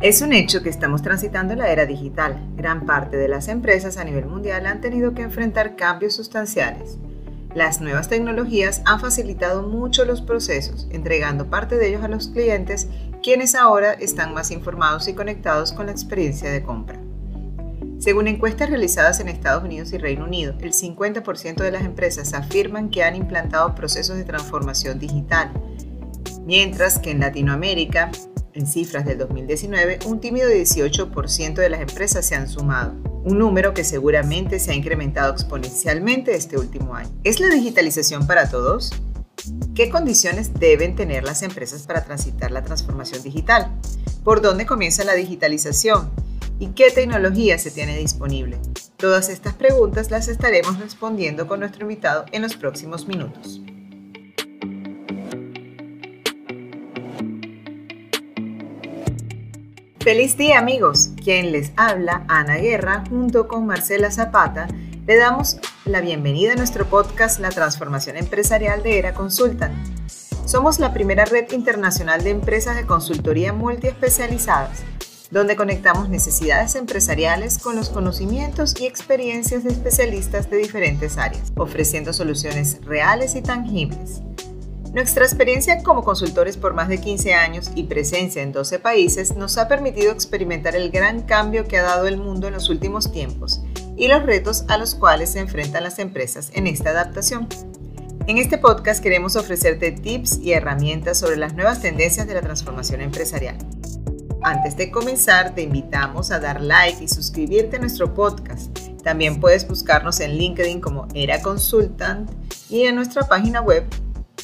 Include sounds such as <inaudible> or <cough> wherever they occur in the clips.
Es un hecho que estamos transitando la era digital. Gran parte de las empresas a nivel mundial han tenido que enfrentar cambios sustanciales. Las nuevas tecnologías han facilitado mucho los procesos, entregando parte de ellos a los clientes, quienes ahora están más informados y conectados con la experiencia de compra. Según encuestas realizadas en Estados Unidos y Reino Unido, el 50% de las empresas afirman que han implantado procesos de transformación digital, mientras que en Latinoamérica en cifras del 2019, un tímido 18% de las empresas se han sumado, un número que seguramente se ha incrementado exponencialmente este último año. ¿Es la digitalización para todos? ¿Qué condiciones deben tener las empresas para transitar la transformación digital? ¿Por dónde comienza la digitalización? ¿Y qué tecnología se tiene disponible? Todas estas preguntas las estaremos respondiendo con nuestro invitado en los próximos minutos. Feliz día amigos, quien les habla, Ana Guerra, junto con Marcela Zapata, le damos la bienvenida a nuestro podcast La Transformación Empresarial de Era Consultan. Somos la primera red internacional de empresas de consultoría multiespecializadas, donde conectamos necesidades empresariales con los conocimientos y experiencias de especialistas de diferentes áreas, ofreciendo soluciones reales y tangibles. Nuestra experiencia como consultores por más de 15 años y presencia en 12 países nos ha permitido experimentar el gran cambio que ha dado el mundo en los últimos tiempos y los retos a los cuales se enfrentan las empresas en esta adaptación. En este podcast queremos ofrecerte tips y herramientas sobre las nuevas tendencias de la transformación empresarial. Antes de comenzar, te invitamos a dar like y suscribirte a nuestro podcast. También puedes buscarnos en LinkedIn como Era Consultant y en nuestra página web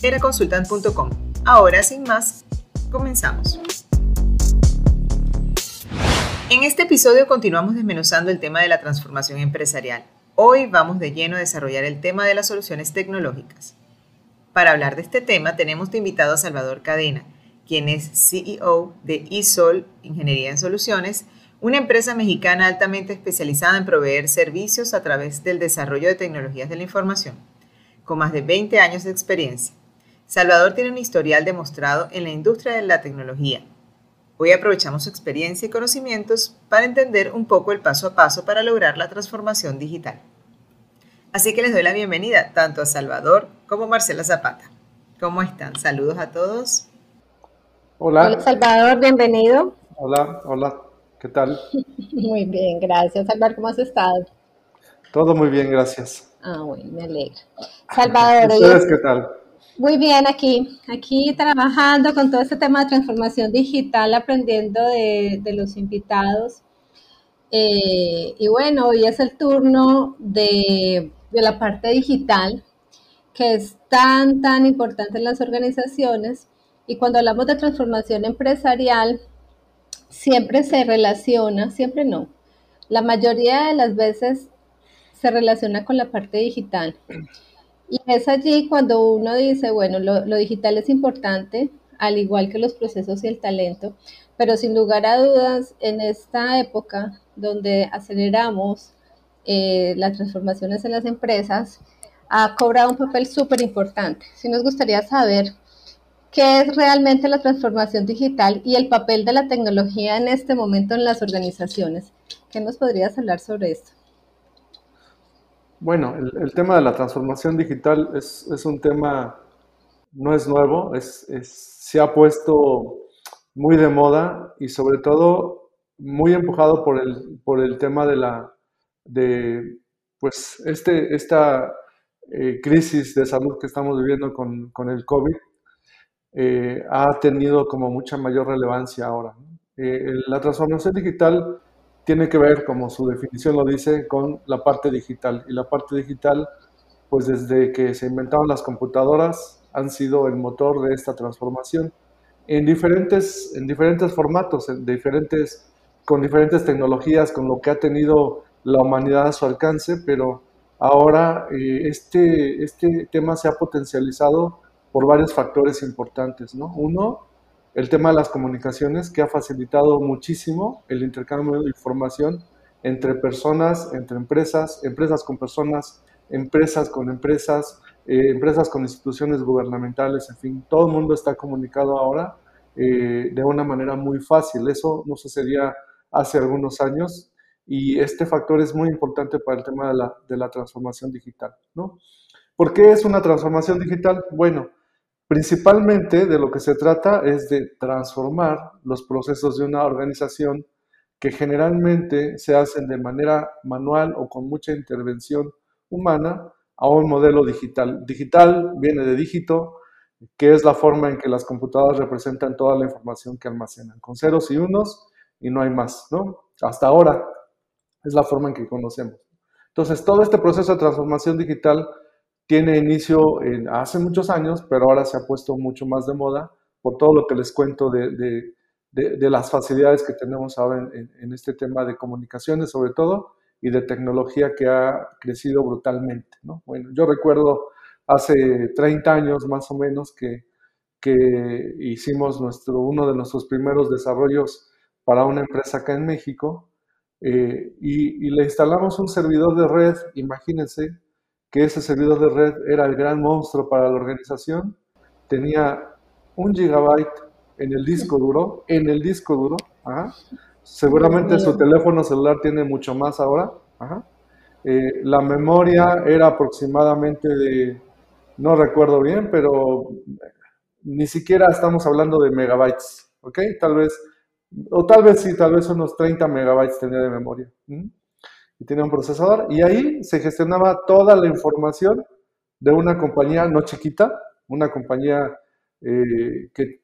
eraconsultant.com. Ahora, sin más, comenzamos. En este episodio continuamos desmenuzando el tema de la transformación empresarial. Hoy vamos de lleno a desarrollar el tema de las soluciones tecnológicas. Para hablar de este tema tenemos de invitado a Salvador Cadena, quien es CEO de ISOL Ingeniería en Soluciones, una empresa mexicana altamente especializada en proveer servicios a través del desarrollo de tecnologías de la información, con más de 20 años de experiencia. Salvador tiene un historial demostrado en la industria de la tecnología. Hoy aprovechamos su experiencia y conocimientos para entender un poco el paso a paso para lograr la transformación digital. Así que les doy la bienvenida tanto a Salvador como a Marcela Zapata. ¿Cómo están? Saludos a todos. Hola. Hola Salvador, bienvenido. Hola, hola, ¿qué tal? <laughs> Muy bien, gracias. Salvador, ¿cómo has estado? Todo muy bien, gracias. Ah, bueno, me alegra. Salvador, ¿ustedes qué tal? Muy bien, aquí, aquí trabajando con todo este tema de transformación digital, aprendiendo de, los invitados. Eh, y bueno, hoy es el turno de, de, la parte digital, que es tan, tan importante en las organizaciones. Y cuando hablamos de transformación empresarial, siempre se relaciona, siempre no, la mayoría de las veces se relaciona con la parte digital. Y es allí cuando uno dice, bueno, lo, digital es importante, al igual que los procesos y el talento, pero sin lugar a dudas, en esta época donde aceleramos eh, las transformaciones en las empresas, ha cobrado un papel súper importante. Sí nos gustaría saber qué es realmente la transformación digital y el papel de la tecnología en este momento en las organizaciones. ¿Qué nos podrías hablar sobre esto? Bueno, el, tema de la transformación digital es, un tema, no es nuevo, se ha puesto muy de moda y sobre todo muy empujado por el, por el tema de la, de, pues, este, esta eh, crisis de salud que estamos viviendo con, el COVID eh, ha tenido como mucha mayor relevancia ahora. Eh, la transformación digital tiene que ver, como su definición lo dice, con la parte digital. Y la parte digital, pues desde que se inventaron las computadoras, han sido el motor de esta transformación en diferentes, en diferentes formatos, en diferentes, con diferentes tecnologías, con lo que ha tenido la humanidad a su alcance, pero ahora eh, este, este tema se ha potencializado por varios factores importantes. ¿no? Uno, el tema de las comunicaciones que ha facilitado muchísimo el intercambio de información entre personas, entre empresas, empresas con personas, empresas con empresas, eh, empresas con instituciones gubernamentales, en fin, todo el mundo está comunicado ahora eh, de una manera muy fácil. Eso no sucedía hace algunos años y este factor es muy importante para el tema de la, de la transformación digital. ¿no? ¿Por qué es una transformación digital? Bueno, principalmente de lo que se trata es de transformar los procesos de una organización que generalmente se hacen de manera manual o con mucha intervención humana a un modelo digital. Digital viene de dígito, que es la forma en que las computadoras representan toda la información que almacenan, con ceros y unos y no hay más, ¿no? Hasta ahora es la forma en que conocemos. Entonces, todo este proceso de transformación digital tiene inicio en, hace muchos años, pero ahora se ha puesto mucho más de moda por todo lo que les cuento de, las facilidades que tenemos ahora en, este tema de comunicaciones, sobre todo, y de tecnología que ha crecido brutalmente. ¿no? Bueno, yo recuerdo hace 30 años más o menos que, que hicimos nuestro, uno de nuestros primeros desarrollos para una empresa acá en México eh, y, le instalamos un servidor de red, imagínense que ese servidor de red era el gran monstruo para la organización, tenía un gigabyte en el disco duro, en el disco duro, seguramente su teléfono celular tiene mucho más ahora, eh, la memoria era aproximadamente de, no recuerdo bien, pero ni siquiera estamos hablando de megabytes, ¿ok? Tal vez o tal vez sí, tal vez unos 30 megabytes tenía de memoria. Y tenía un procesador. Y ahí se gestionaba toda la información de una compañía no chiquita, una compañía eh, que,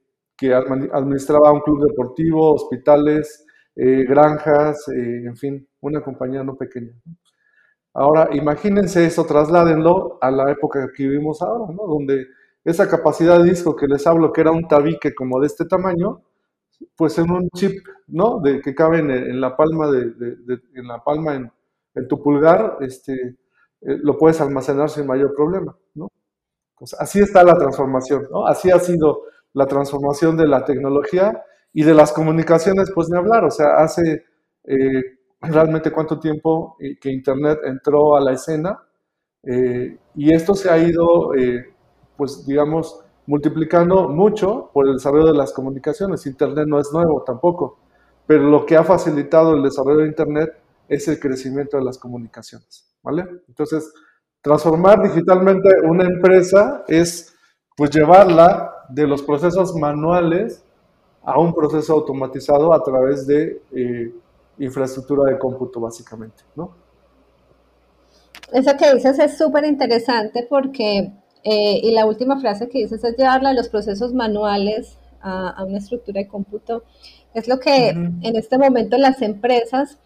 administraba un club deportivo, hospitales, eh, granjas, eh, en fin, una compañía no pequeña. Ahora, imagínense eso, trasládenlo a la época que vivimos ahora, ¿no? Donde esa capacidad de disco que les hablo, que era un tabique como de este tamaño, pues en un chip, ¿no? De que cabe en, la palma de, en la palma en, tu pulgar, este, eh, lo puedes almacenar sin mayor problema, ¿no? Así está la transformación, ¿no? Así ha sido la transformación de la tecnología y de las comunicaciones, pues ni hablar, o sea, hace eh, realmente cuánto tiempo eh, que Internet entró a la escena y esto se ha ido, pues digamos, multiplicando mucho por el desarrollo de las comunicaciones. Internet no es nuevo tampoco, pero lo que ha facilitado el desarrollo de Internet es el crecimiento de las comunicaciones, ¿vale? Entonces, transformar digitalmente una empresa es pues llevarla de los procesos manuales a un proceso automatizado a través de eh, infraestructura de cómputo, básicamente, ¿no? Eso que dices es súper interesante porque eh, y la última frase que dices es llevarla a los procesos manuales a, una estructura de cómputo. Es lo que en este momento las empresas,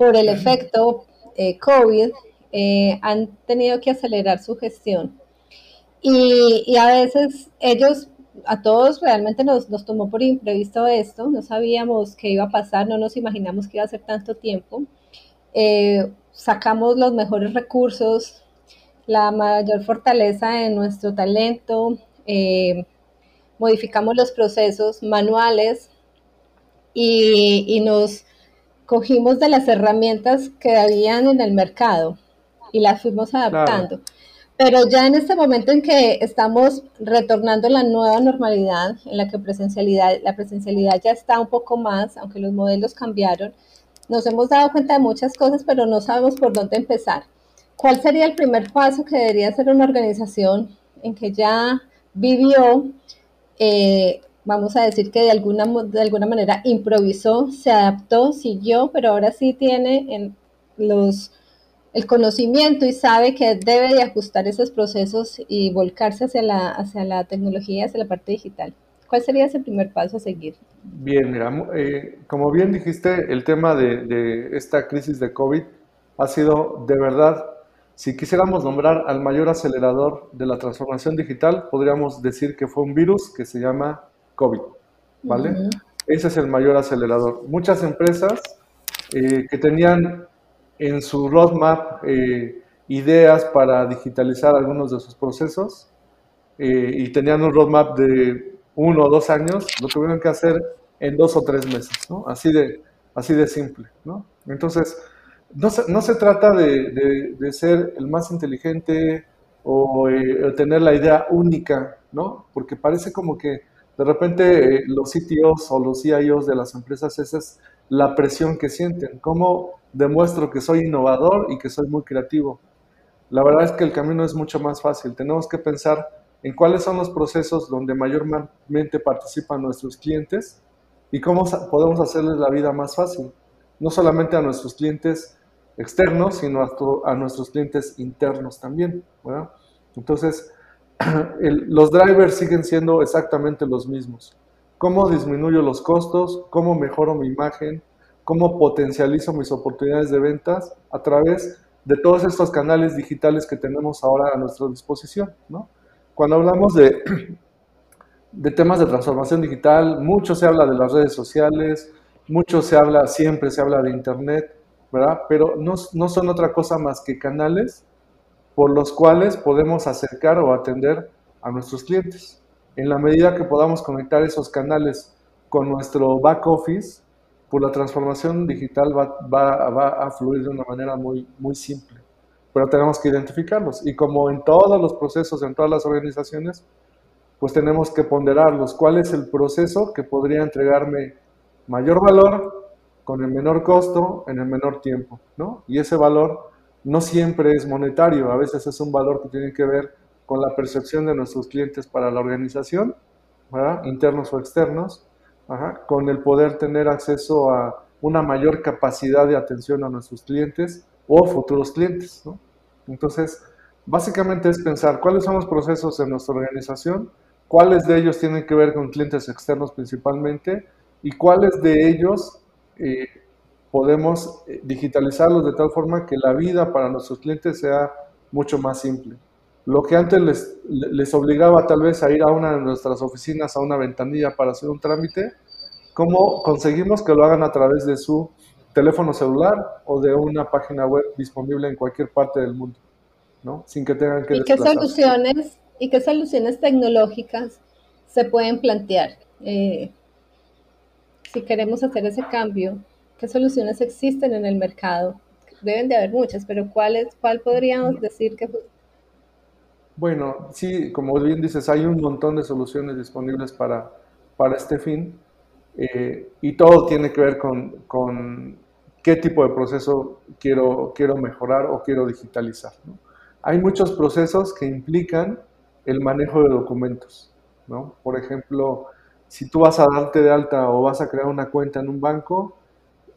por el efecto eh, COVID, eh, han tenido que acelerar su gestión. Y, y, a veces ellos, a todos realmente nos, nos tomó por imprevisto esto, no sabíamos qué iba a pasar, no nos imaginamos que iba a ser tanto tiempo. sacamos los mejores recursos la mayor fortaleza en nuestro talento, eh, modificamos los procesos manuales y, nos cogimos de las herramientas que habían en el mercado y las fuimos adaptando. Pero ya en este momento en que estamos retornando a la nueva normalidad, en la que presencialidad, la presencialidad ya está un poco más, aunque los modelos cambiaron, nos hemos dado cuenta de muchas cosas, pero no sabemos por dónde empezar. ¿cuál sería el primer paso que debería hacer una organización en que ya vivió, eh, vamos a decir que de alguna, de alguna manera improvisó, se adaptó, siguió, pero ahora sí tiene en los, el conocimiento y sabe que debe de ajustar esos procesos y volcarse hacia la, hacia la tecnología, hacia la parte digital? ¿Cuál sería ese primer paso a seguir? Bien, mira, eh, como bien dijiste, el tema de, de esta crisis de COVID ha sido de verdad si quisiéramos nombrar al mayor acelerador de la transformación digital, podríamos decir que fue un virus que se llama COVID, ¿vale? Ese es el mayor acelerador. Muchas empresas eh, que tenían en su roadmap eh, ideas para digitalizar algunos de sus procesos eh, y tenían un roadmap de uno o dos años, lo tuvieron que hacer en dos o tres meses, ¿no? Así de, así de simple, ¿no? Entonces, no se, no se trata de, de, ser el más inteligente o eh, tener la idea única, ¿no? Porque parece como que De repente eh, los CTOs o los CIOs de las empresas, esa es la presión que sienten. ¿Cómo demuestro que soy innovador y que soy muy creativo? La verdad es que el camino es mucho más fácil. Tenemos que pensar en cuáles son los procesos donde mayormente participan nuestros clientes y cómo podemos hacerles la vida más fácil. No solamente a nuestros clientes externos, sino a, nuestros clientes internos también. Entonces, <clears throat> los drivers siguen siendo exactamente los mismos. ¿Cómo disminuyo los costos? ¿Cómo mejoro mi imagen? ¿Cómo potencializo mis oportunidades de ventas a través de todos estos canales digitales que tenemos ahora a nuestra disposición? Cuando hablamos de, <clears throat> de temas de transformación digital, mucho se habla de las redes sociales, mucho se habla, siempre se habla de Internet, ¿verdad? Pero no, no son otra cosa más que canales por los cuales podemos acercar o atender a nuestros clientes. En la medida que podamos conectar esos canales con nuestro back office, pues la transformación digital va, va, va, a fluir de una manera muy, muy simple. Pero tenemos que identificarlos. Y como en todos los procesos, en todas las organizaciones, pues tenemos que ponderarlos. ¿Cuál es el proceso que podría entregarme mayor valor con el menor costo en el menor tiempo? ¿no? Y ese valor no siempre es monetario, a veces es un valor que tiene que ver con la percepción de nuestros clientes para la organización, internos o externos, con el poder tener acceso a una mayor capacidad de atención a nuestros clientes o futuros clientes. Entonces, básicamente es pensar cuáles son los procesos de nuestra organización, cuáles de ellos tienen que ver con clientes externos principalmente y cuáles de ellos eh, podemos eh, digitalizarlos de tal forma que la vida para nuestros clientes sea mucho más simple. Lo que antes les, les obligaba tal vez a ir a una de nuestras oficinas, a una ventanilla para hacer un trámite, ¿cómo conseguimos que lo hagan a través de su teléfono celular o de una página web disponible en cualquier parte del mundo? ¿no? Sin que tengan que... ¿Y qué soluciones, y qué soluciones tecnológicas se pueden plantear eh, si queremos hacer ese cambio ¿Qué soluciones existen en el mercado? Deben de haber muchas, pero ¿cuáles, ¿cuál podríamos decir que... Bueno, sí, como bien dices, hay un montón de soluciones disponibles para, para este fin eh, y todo tiene que ver con, con, qué tipo de proceso quiero, quiero mejorar o quiero digitalizar. Hay muchos procesos que implican el manejo de documentos. ¿no? Por ejemplo, si tú vas a darte de alta o vas a crear una cuenta en un banco,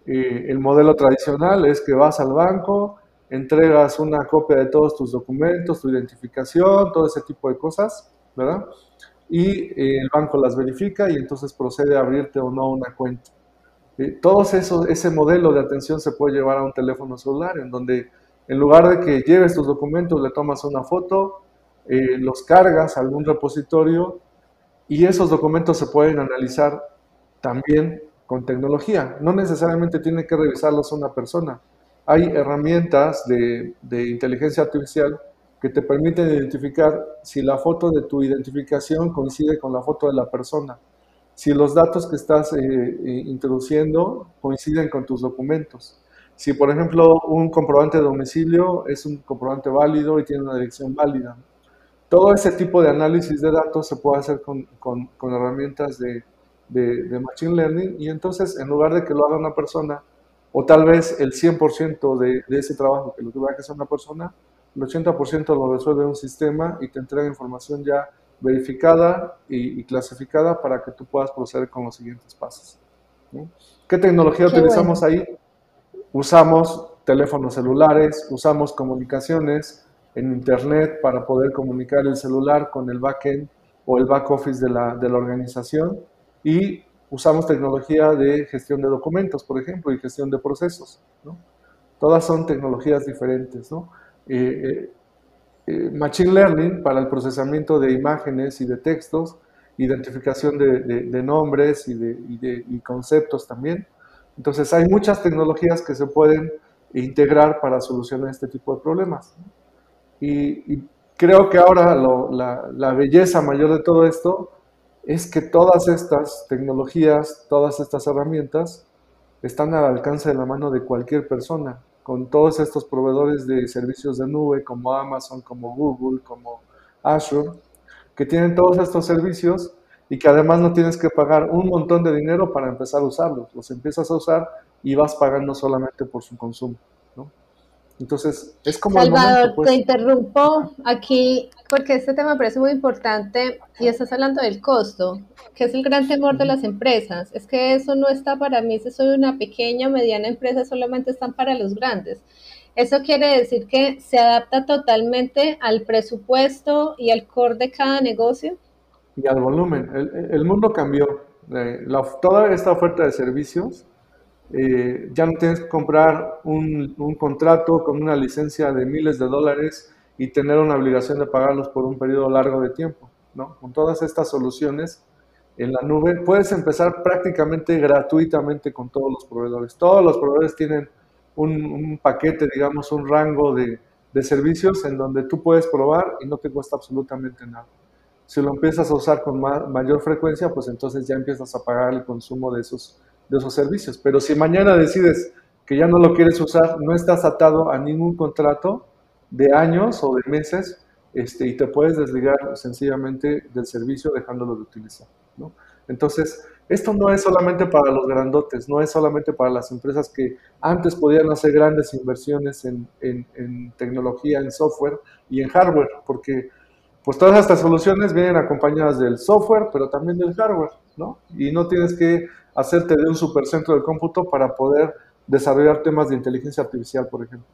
eh, el modelo tradicional es que vas al banco, entregas una copia de todos tus documentos, tu identificación, todo ese tipo de cosas, ¿verdad? Y eh, el banco las verifica y entonces procede a abrirte o no una cuenta. Eh, todo eso, ese modelo de atención se puede llevar a un teléfono celular, en donde en lugar de que lleves tus documentos, le tomas una foto, los cargas a algún repositorio y esos documentos se pueden analizar también con tecnología. No necesariamente tiene que revisarlos una persona. Hay herramientas de, inteligencia artificial que te permiten identificar si la foto de tu identificación coincide con la foto de la persona, si los datos que estás eh, eh, introduciendo coinciden con tus documentos. Si, por ejemplo, un comprobante de domicilio es un comprobante válido y tiene una dirección válida. Todo ese tipo de análisis de datos se puede hacer con herramientas de, de, Machine Learning y entonces en lugar de que lo haga una persona, o tal vez el 100% de, de, ese trabajo que lo tuviera que hacer una persona, el 80% lo resuelve un sistema y te entrega información ya verificada y, clasificada para que tú puedas proceder con los siguientes pasos. ¿Qué tecnología utilizamos ahí? Usamos teléfonos celulares, usamos comunicaciones en Internet para poder comunicar el celular con el backend o el back office de la, de la organización y usamos tecnología de gestión de documentos, por ejemplo, y gestión de procesos. Todas son tecnologías diferentes. Eh, eh, eh, machine Learning para el procesamiento de imágenes y de textos, identificación de, nombres y de conceptos también. Entonces hay muchas tecnologías que se pueden integrar para solucionar este tipo de problemas. Y, creo que ahora la, la, belleza mayor de todo esto es que todas estas tecnologías, todas estas herramientas están al alcance de la mano de cualquier persona, con todos estos proveedores de servicios de nube como Amazon, como Google, como Azure, que tienen todos estos servicios y que además no tienes que pagar un montón de dinero para empezar a usarlos. Los empiezas a usar y vas pagando solamente por su consumo. Entonces, es como... Salvador, pues. te interrumpo aquí porque este tema me parece muy importante y estás hablando del costo, que es el gran temor de las empresas. Es que eso no está para mí, si soy una pequeña o mediana empresa, solamente están para los grandes. Eso quiere decir que se adapta totalmente al presupuesto y al core de cada negocio. Y al volumen. El, mundo cambió. Eh, toda esta oferta de servicios eh, ya no tienes que comprar un, contrato con una licencia de miles de dólares y tener una obligación de pagarlos por un periodo largo de tiempo. ¿no? Con todas estas soluciones en la nube puedes empezar prácticamente gratuitamente con todos los proveedores. Todos los proveedores tienen un, paquete, digamos, un rango de, servicios en donde tú puedes probar y no te cuesta absolutamente nada. Si lo empiezas a usar con mayor frecuencia, pues entonces ya empiezas a pagar el consumo de esos de esos servicios. Pero si mañana decides que ya no lo quieres usar, no estás atado a ningún contrato de años o de meses este, y te puedes desligar sencillamente del servicio dejándolo de utilizar. Entonces, esto no es solamente para los grandotes, no es solamente para las empresas que antes podían hacer grandes inversiones en, en, en tecnología, en software y en hardware, porque pues todas estas soluciones vienen acompañadas del software, pero también del hardware, ¿no? Y no tienes que hacerte de un supercentro de cómputo para poder desarrollar temas de inteligencia artificial, por ejemplo.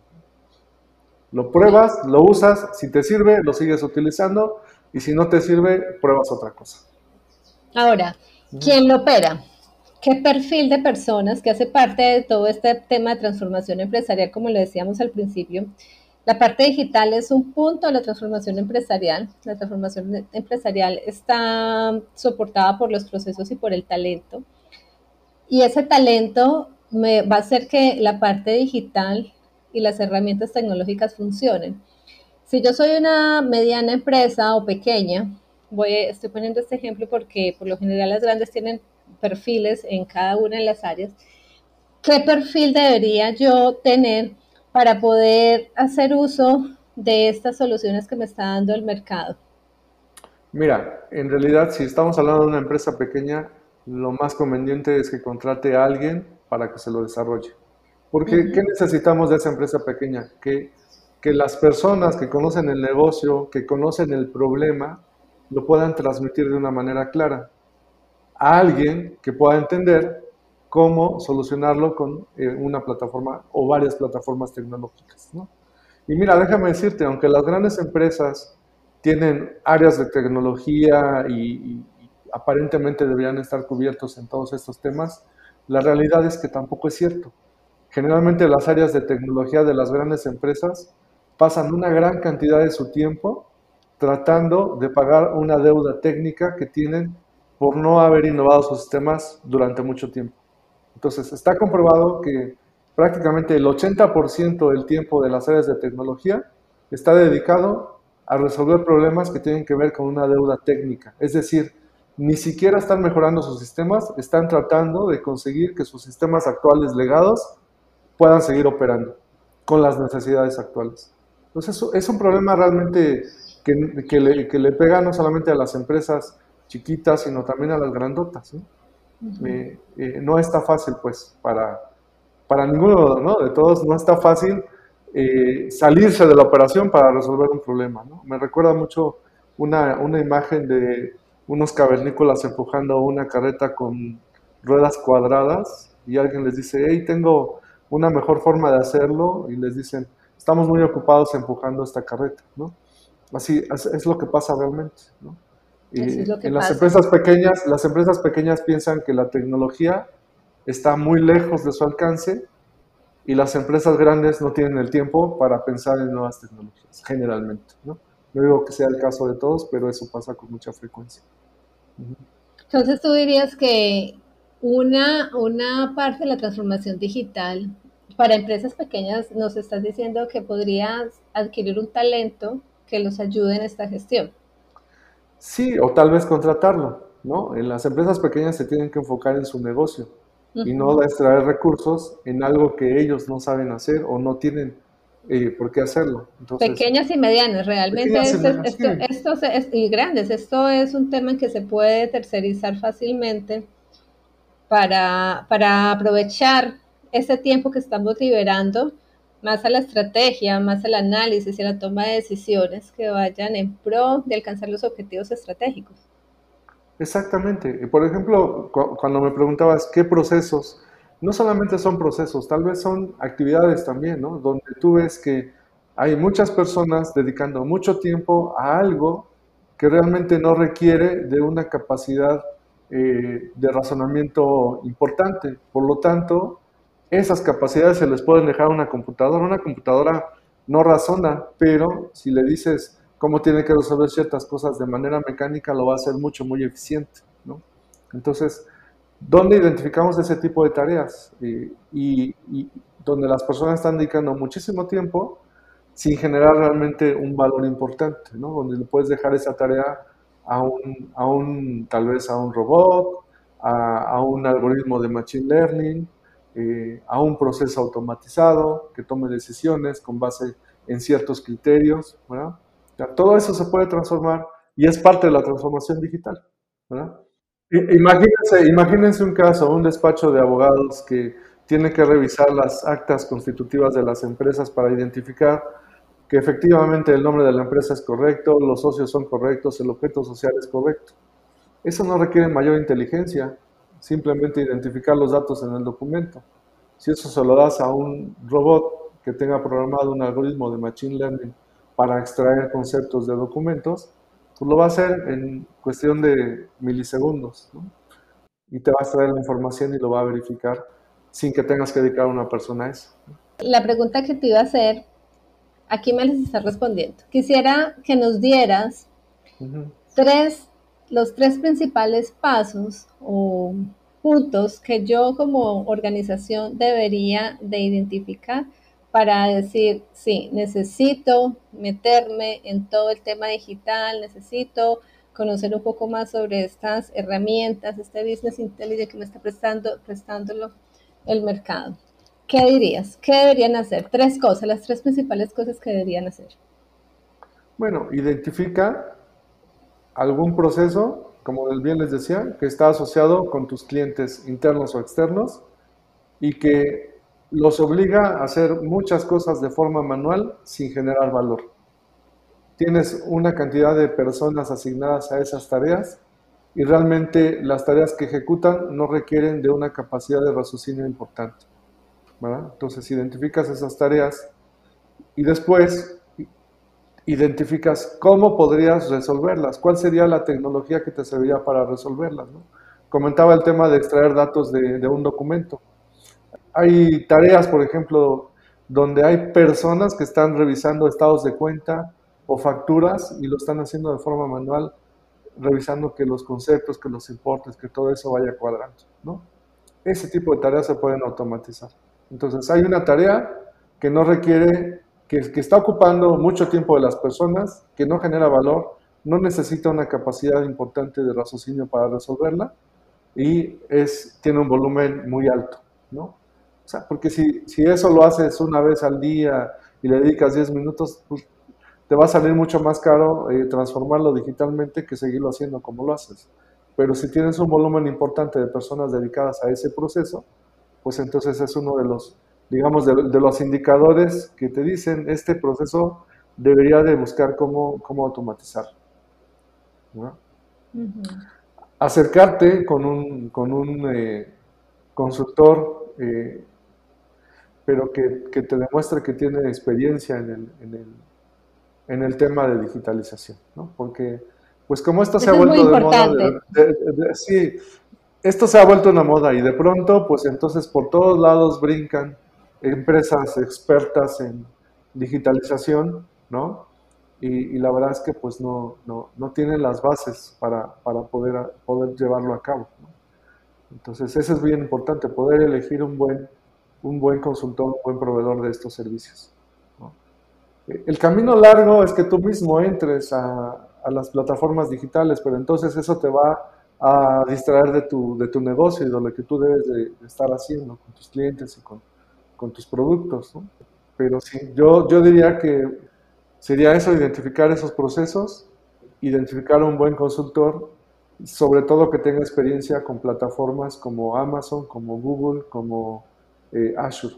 Lo pruebas, lo usas, si te sirve, lo sigues utilizando y si no te sirve, pruebas otra cosa. Ahora, ¿quién lo opera? ¿Qué perfil de personas que hace parte de todo este tema de transformación empresarial, como lo decíamos al principio? La parte digital es un punto de la transformación empresarial. La transformación empresarial está soportada por los procesos y por el talento. Y ese talento va a hacer que la parte digital y las herramientas tecnológicas funcionen. Si yo soy una mediana empresa o pequeña, voy, estoy poniendo este ejemplo porque por lo general las grandes tienen perfiles en cada una de las áreas. ¿Qué perfil debería yo tener para poder hacer uso de estas soluciones que me está dando el mercado? Mira, en realidad si estamos hablando de una empresa pequeña, lo más conveniente es que contrate a alguien para que se lo desarrolle. Porque, ¿qué necesitamos de esa empresa pequeña? Que, que las personas que conocen el negocio, que conocen el problema, lo puedan transmitir de una manera clara a alguien que pueda entender cómo solucionarlo con eh, una plataforma o varias plataformas tecnológicas. Y mira, déjame decirte, aunque las grandes empresas tienen áreas de tecnología y, aparentemente deberían estar cubiertos en todos estos temas, la realidad es que tampoco es cierto. Generalmente las áreas de tecnología de las grandes empresas pasan una gran cantidad de su tiempo tratando de pagar una deuda técnica que tienen por no haber innovado sus sistemas durante mucho tiempo. Entonces, está comprobado que prácticamente el 80% del tiempo de las áreas de tecnología está dedicado a resolver problemas que tienen que ver con una deuda técnica. Es decir, ni siquiera están mejorando sus sistemas, están tratando de conseguir que sus sistemas actuales legados puedan seguir operando con las necesidades actuales. Entonces es un problema realmente que, le, que, le, pega no solamente a las empresas chiquitas, sino también a las grandotas. Eh, eh, ¿no? está fácil, pues, para, para ninguno ¿no? de todos, no está fácil eh, salirse de la operación para resolver un problema. ¿no? Me recuerda mucho una, una imagen de unos cavernícolas empujando una carreta con ruedas cuadradas y alguien les dice, hey, tengo una mejor forma de hacerlo y les dicen, estamos muy ocupados empujando esta carreta, ¿no? Así es, lo que pasa realmente, ¿no? Y en las empresas pequeñas, las empresas pequeñas piensan que la tecnología está muy lejos de su alcance y las empresas grandes no tienen el tiempo para pensar en nuevas tecnologías, generalmente, ¿no? No digo que sea el caso de todos, pero eso pasa con mucha frecuencia. Entonces tú dirías que una, una parte de la transformación digital para empresas pequeñas nos estás diciendo que podrías adquirir un talento que los ayude en esta gestión. Sí, o tal vez contratarlo, ¿no? En las empresas pequeñas se tienen que enfocar en su negocio y no extraer recursos en algo que ellos no saben hacer o no tienen eh, por qué hacerlo. pequeñas y medianas, realmente esto, y grandes. Esto es un tema que se puede tercerizar fácilmente para, para aprovechar ese tiempo que estamos liberando más a la estrategia, más al análisis y a la toma de decisiones que vayan en pro de alcanzar los objetivos estratégicos. Exactamente. Por ejemplo, cuando me preguntabas qué procesos, no solamente son procesos, tal vez son actividades también, ¿no? Donde tú ves que hay muchas personas dedicando mucho tiempo a algo que realmente no requiere de una capacidad eh, de razonamiento importante. Por lo tanto, esas capacidades se les pueden dejar a una computadora. Una computadora no razona, pero si le dices cómo tiene que resolver ciertas cosas de manera mecánica, lo va a hacer mucho, muy eficiente. Entonces, ¿dónde identificamos ese tipo de tareas? y, donde las personas están dedicando muchísimo tiempo sin generar realmente un valor importante, ¿no? Donde le puedes dejar esa tarea a un, tal vez a un robot, a un algoritmo de machine learning, eh, a un proceso automatizado que tome decisiones con base en ciertos criterios. todo eso se puede transformar y es parte de la transformación digital. Imagínense, imagínense un caso, un despacho de abogados que tiene que revisar las actas constitutivas de las empresas para identificar que efectivamente el nombre de la empresa es correcto, los socios son correctos, el objeto social es correcto. Eso no requiere mayor inteligencia, simplemente identificar los datos en el documento. Si eso se lo das a un robot que tenga programado un algoritmo de Machine Learning para extraer conceptos de documentos, pues lo va a hacer en cuestión de milisegundos. Y te va a extraer la información y lo va a verificar sin que tengas que dedicar a una persona a eso. La pregunta que te iba a hacer, aquí me les está respondiendo. Quisiera que nos dieras tres los tres principales pasos o puntos que yo como organización debería de identificar para decir, sí, necesito meterme en todo el tema digital, necesito conocer un poco más sobre estas herramientas, este business intelligence que me está prestando, prestándolo el mercado. ¿Qué dirías? ¿Qué deberían hacer? Tres cosas, las tres principales cosas que deberían hacer. Bueno, identifica algún proceso, como bien les decía, que está asociado con tus clientes internos o externos y que los obliga a hacer muchas cosas de forma manual sin generar valor. Tienes una cantidad de personas asignadas a esas tareas y realmente las tareas que ejecutan no requieren de una capacidad de raciocinio importante. Entonces identificas esas tareas y después identificas cómo podrías resolverlas, cuál sería la tecnología que te serviría para resolverlas. Comentaba el tema de extraer datos de, un documento. Hay tareas, por ejemplo, donde hay personas que están revisando estados de cuenta o facturas y lo están haciendo de forma manual, revisando que los conceptos, que los importes, que todo eso vaya cuadrando. ¿no? Ese tipo de tareas se pueden automatizar. Entonces, hay una tarea que no requiere que, está ocupando mucho tiempo de las personas, que no genera valor, no necesita una capacidad importante de raciocinio para resolverla y es, tiene un volumen muy alto, ¿no? O sea, porque si, si eso lo haces una vez al día y le dedicas 10 minutos, pues, te va a salir mucho más caro eh, transformarlo digitalmente que seguirlo haciendo como lo haces. Pero si tienes un volumen importante de personas dedicadas a ese proceso, pues entonces es uno de los digamos, de, los indicadores que te dicen este proceso debería de buscar cómo, cómo automatizar. Acercarte con un, con un eh, consultor, eh, pero que, que, te demuestre que tiene experiencia en el, en el, en el tema de digitalización, ¿no? Porque, pues como esto se ha vuelto de moda, sí, esto se ha vuelto una moda y de pronto, pues entonces por todos lados brincan empresas expertas en digitalización, ¿no? Y, la verdad es que pues no, no, no tienen las bases para, para poder, poder llevarlo a cabo. Entonces, eso es bien importante, poder elegir un buen, un buen consultor, un buen proveedor de estos servicios. El camino largo es que tú mismo entres a, a, las plataformas digitales, pero entonces eso te va a distraer de tu, de tu negocio y de lo que tú debes de estar haciendo con tus clientes y con, con tus productos. pero sí, yo, yo diría que sería eso, identificar esos procesos, identificar un buen consultor, sobre todo que tenga experiencia con plataformas como Amazon, como Google, como eh, Azure,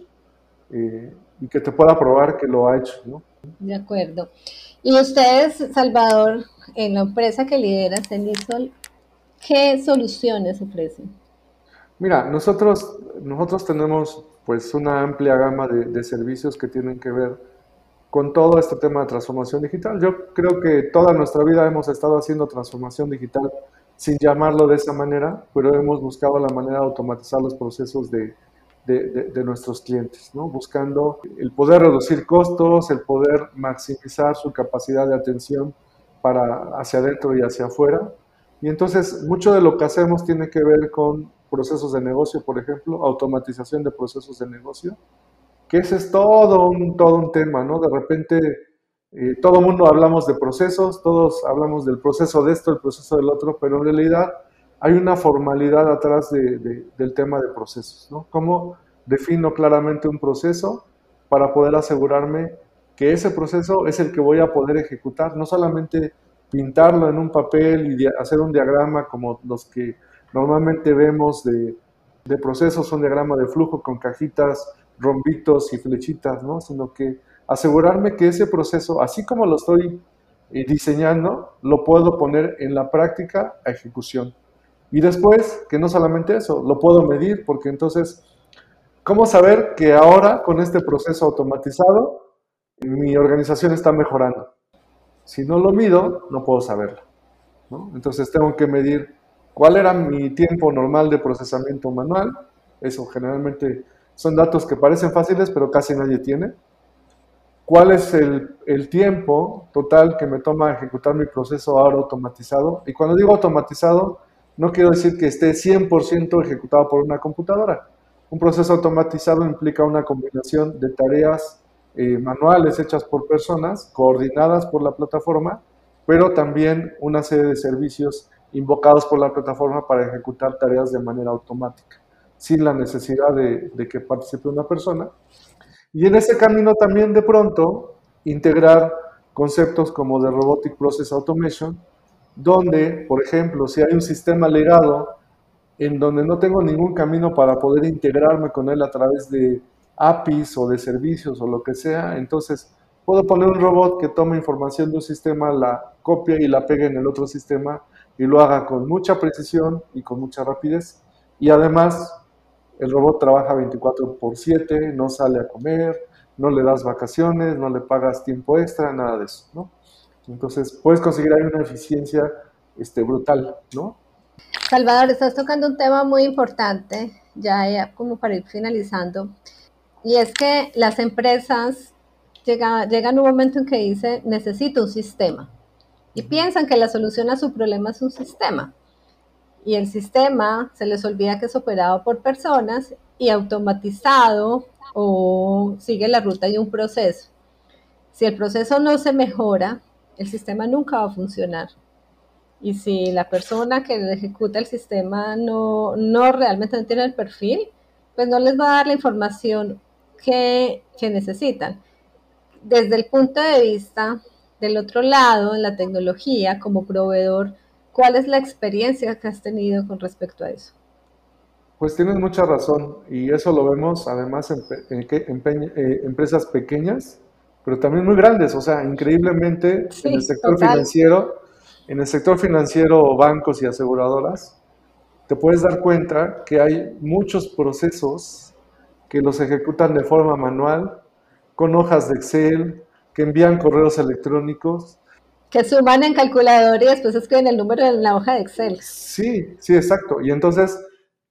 eh, y que te pueda probar que lo ha hecho, ¿no? De acuerdo. Y ustedes, Salvador, en la empresa que lideras, Cenisol, ¿qué soluciones ofrecen? Mira, nosotros, nosotros tenemos pues una amplia gama de, servicios que tienen que ver con todo este tema de transformación digital. Yo creo que toda nuestra vida hemos estado haciendo transformación digital sin llamarlo de esa manera, pero hemos buscado la manera de automatizar los procesos de, de, nuestros clientes, ¿no? buscando el poder reducir costos, el poder maximizar su capacidad de atención para hacia adentro y hacia afuera. Y entonces mucho de lo que hacemos tiene que ver con procesos de negocio, por ejemplo, automatización de procesos de negocio, que ese es todo un, todo un tema, ¿no? De repente eh, todo el mundo hablamos de procesos, todos hablamos del proceso de esto, el proceso del otro, pero en realidad hay una formalidad atrás del tema de procesos, ¿no? ¿Cómo defino claramente un proceso para poder asegurarme que ese proceso es el que voy a poder ejecutar, no solamente pintarlo en un papel y hacer un diagrama como los que normalmente vemos de, de procesos, un diagrama de flujo con cajitas, rombitos y flechitas, ¿no? Sino que asegurarme que ese proceso, así como lo estoy eh, diseñando, lo puedo poner en la práctica a ejecución. Y después, que no solamente eso, lo puedo medir, porque entonces, ¿cómo saber que ahora con este proceso automatizado mi organización está mejorando? Si no lo mido, no puedo saberlo. Entonces tengo que medir cuál era mi tiempo normal de procesamiento manual. Eso generalmente son datos que parecen fáciles, pero casi nadie tiene cuál es el, tiempo total que me toma ejecutar mi proceso ahora automatizado. Y cuando digo automatizado, no quiero decir que esté 100% ejecutado por una computadora. Un proceso automatizado implica una combinación de tareas eh, manuales hechas por personas, coordinadas por la plataforma, pero también una serie de servicios invocados por la plataforma para ejecutar tareas de manera automática, sin la necesidad de, que participe una persona. Y en ese camino también de pronto integrar conceptos como de Robotic Process Automation, donde, por ejemplo, si hay un sistema legado en donde no tengo ningún camino para poder integrarme con él a través de APIs o de servicios o lo que sea, entonces puedo poner un robot que tome información de un sistema, la copia y la pegue en el otro sistema y lo haga con mucha precisión y con mucha rapidez. Y además el robot trabaja 24 por 7, no sale a comer, no le das vacaciones, no le pagas tiempo extra, nada de eso, ¿no? Entonces, puedes conseguir ahí una eficiencia este, brutal, ¿no? Salvador, estás tocando un tema muy importante, ya, como para ir finalizando, y es que las empresas llegan, llegan un momento en que dicen, necesito un sistema, y piensan que la solución a su problema es un sistema y el sistema se les olvida que es operado por personas y automatizado o sigue la ruta de un proceso. Si el proceso no se mejora, el sistema nunca va a funcionar. Y si la persona que ejecuta el sistema no, no realmente tiene el perfil, pues no les va a dar la información que, que necesitan. Desde el punto de vista del otro lado, en la tecnología, como proveedor, ¿Cuál es la experiencia que has tenido con respecto a eso? Pues tienes mucha razón y eso lo vemos además en, eh, empresas pequeñas, pero también muy grandes, o sea, increíblemente en el sector financiero, en el sector financiero, bancos y aseguradoras, te puedes dar cuenta que hay muchos procesos que los ejecutan de forma manual, con hojas de Excel, que envían correos electrónicos, que suman en calculador y después escriben el número en la hoja de Excel. Sí, sí, exacto. Y entonces,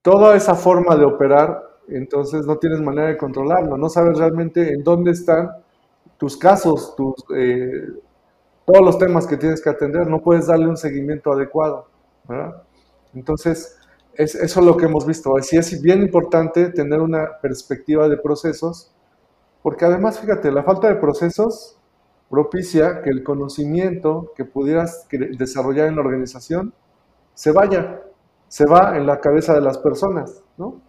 toda esa forma de operar, entonces no tienes manera de controlarlo, no sabes realmente en dónde están tus casos, tus, eh, todos los temas que tienes que atender, no puedes darle un seguimiento adecuado. ¿verdad? Entonces, es, eso es lo que hemos visto. Sí es bien importante tener una perspectiva de procesos, porque además, fíjate, la falta de procesos propicia que el conocimiento que pudieras desarrollar en la organización se vaya, se va en la cabeza de las personas, ¿no?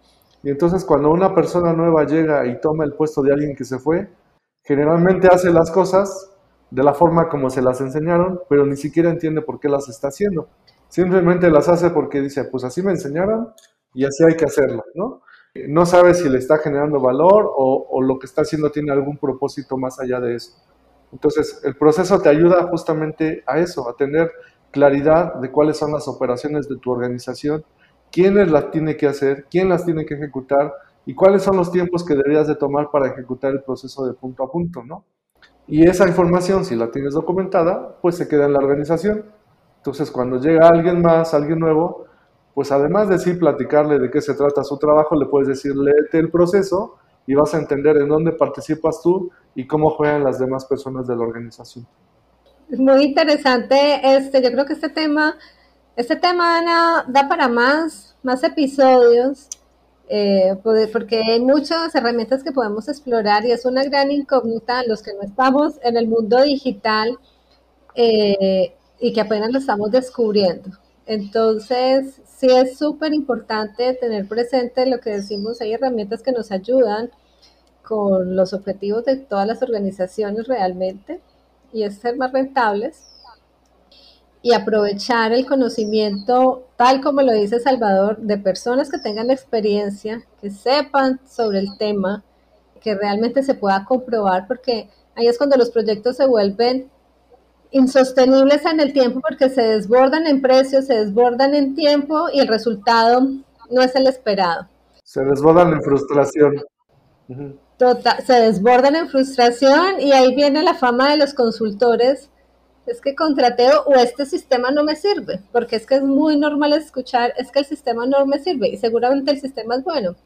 Y entonces cuando una persona nueva llega y toma el puesto de alguien que se fue, generalmente hace las cosas de la forma como se las enseñaron, pero ni siquiera entiende por qué las está haciendo. Simplemente las hace porque dice, pues así me enseñaron y así hay que hacerlo, ¿no? No sabe si le está generando valor o, lo que está haciendo tiene algún propósito más allá de eso. Entonces, el proceso te ayuda justamente a eso, a tener claridad de cuáles son las operaciones de tu organización, quiénes las tiene que hacer, quién las tiene que ejecutar y cuáles son los tiempos que deberías de tomar para ejecutar el proceso de punto a punto, ¿no? Y esa información, si la tienes documentada, pues se queda en la organización. Entonces, cuando llega alguien más, alguien nuevo, pues además de sí platicarle de qué se trata su trabajo, le puedes decir, léete el proceso y vas a entender en dónde participas tú y cómo juegan las demás personas de la organización. Muy interesante. Este, yo creo que este tema, este tema da para más, más episodios, eh, porque hay muchas herramientas que podemos explorar y es una gran incógnita los que no estamos en el mundo digital eh, y que apenas lo estamos descubriendo. Entonces, sí es súper importante tener presente lo que decimos, hay herramientas que nos ayudan con los objetivos de todas las organizaciones realmente y es ser más rentables y aprovechar el conocimiento, tal como lo dice Salvador, de personas que tengan experiencia, que sepan sobre el tema, que realmente se pueda comprobar, porque ahí es cuando los proyectos se vuelven insostenibles en el tiempo porque se desbordan en precios, se desbordan en tiempo y el resultado no es el esperado. Se desbordan en frustración. Total, se desbordan en frustración y ahí viene la fama de los consultores. Es que contrateo o este sistema no me sirve, porque es que es muy normal escuchar, es que el sistema no me sirve y seguramente el sistema es bueno,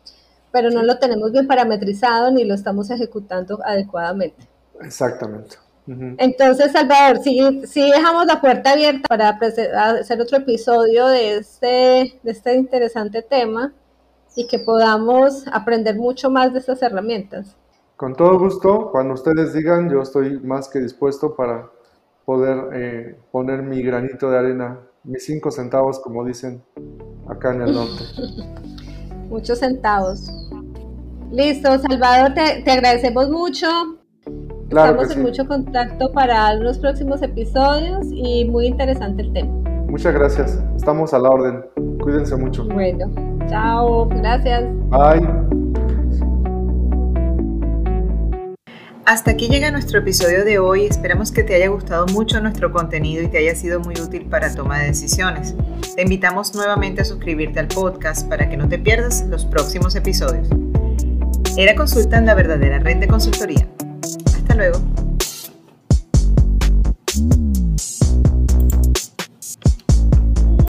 pero no lo tenemos bien parametrizado ni lo estamos ejecutando adecuadamente. Exactamente. Entonces, Salvador, si, si dejamos la puerta abierta para hacer otro episodio de este, de este interesante tema y que podamos aprender mucho más de estas herramientas. Con todo gusto, cuando ustedes digan, yo estoy más que dispuesto para poder eh, poner mi granito de arena, mis cinco centavos, como dicen acá en el norte. <laughs> Muchos centavos. Listo, Salvador, te, te agradecemos mucho. Estamos en mucho contacto para los próximos episodios y muy interesante el tema. Muchas gracias. Estamos a la orden. Cuídense mucho. Bueno, chao. Gracias. Bye. Hasta aquí llega nuestro episodio de hoy. Esperamos que te haya gustado mucho nuestro contenido y te haya sido muy útil para toma de decisiones. Te invitamos nuevamente a suscribirte al podcast para que no te pierdas los próximos episodios. Era Consulta en la verdadera red de consultoría hasta luego.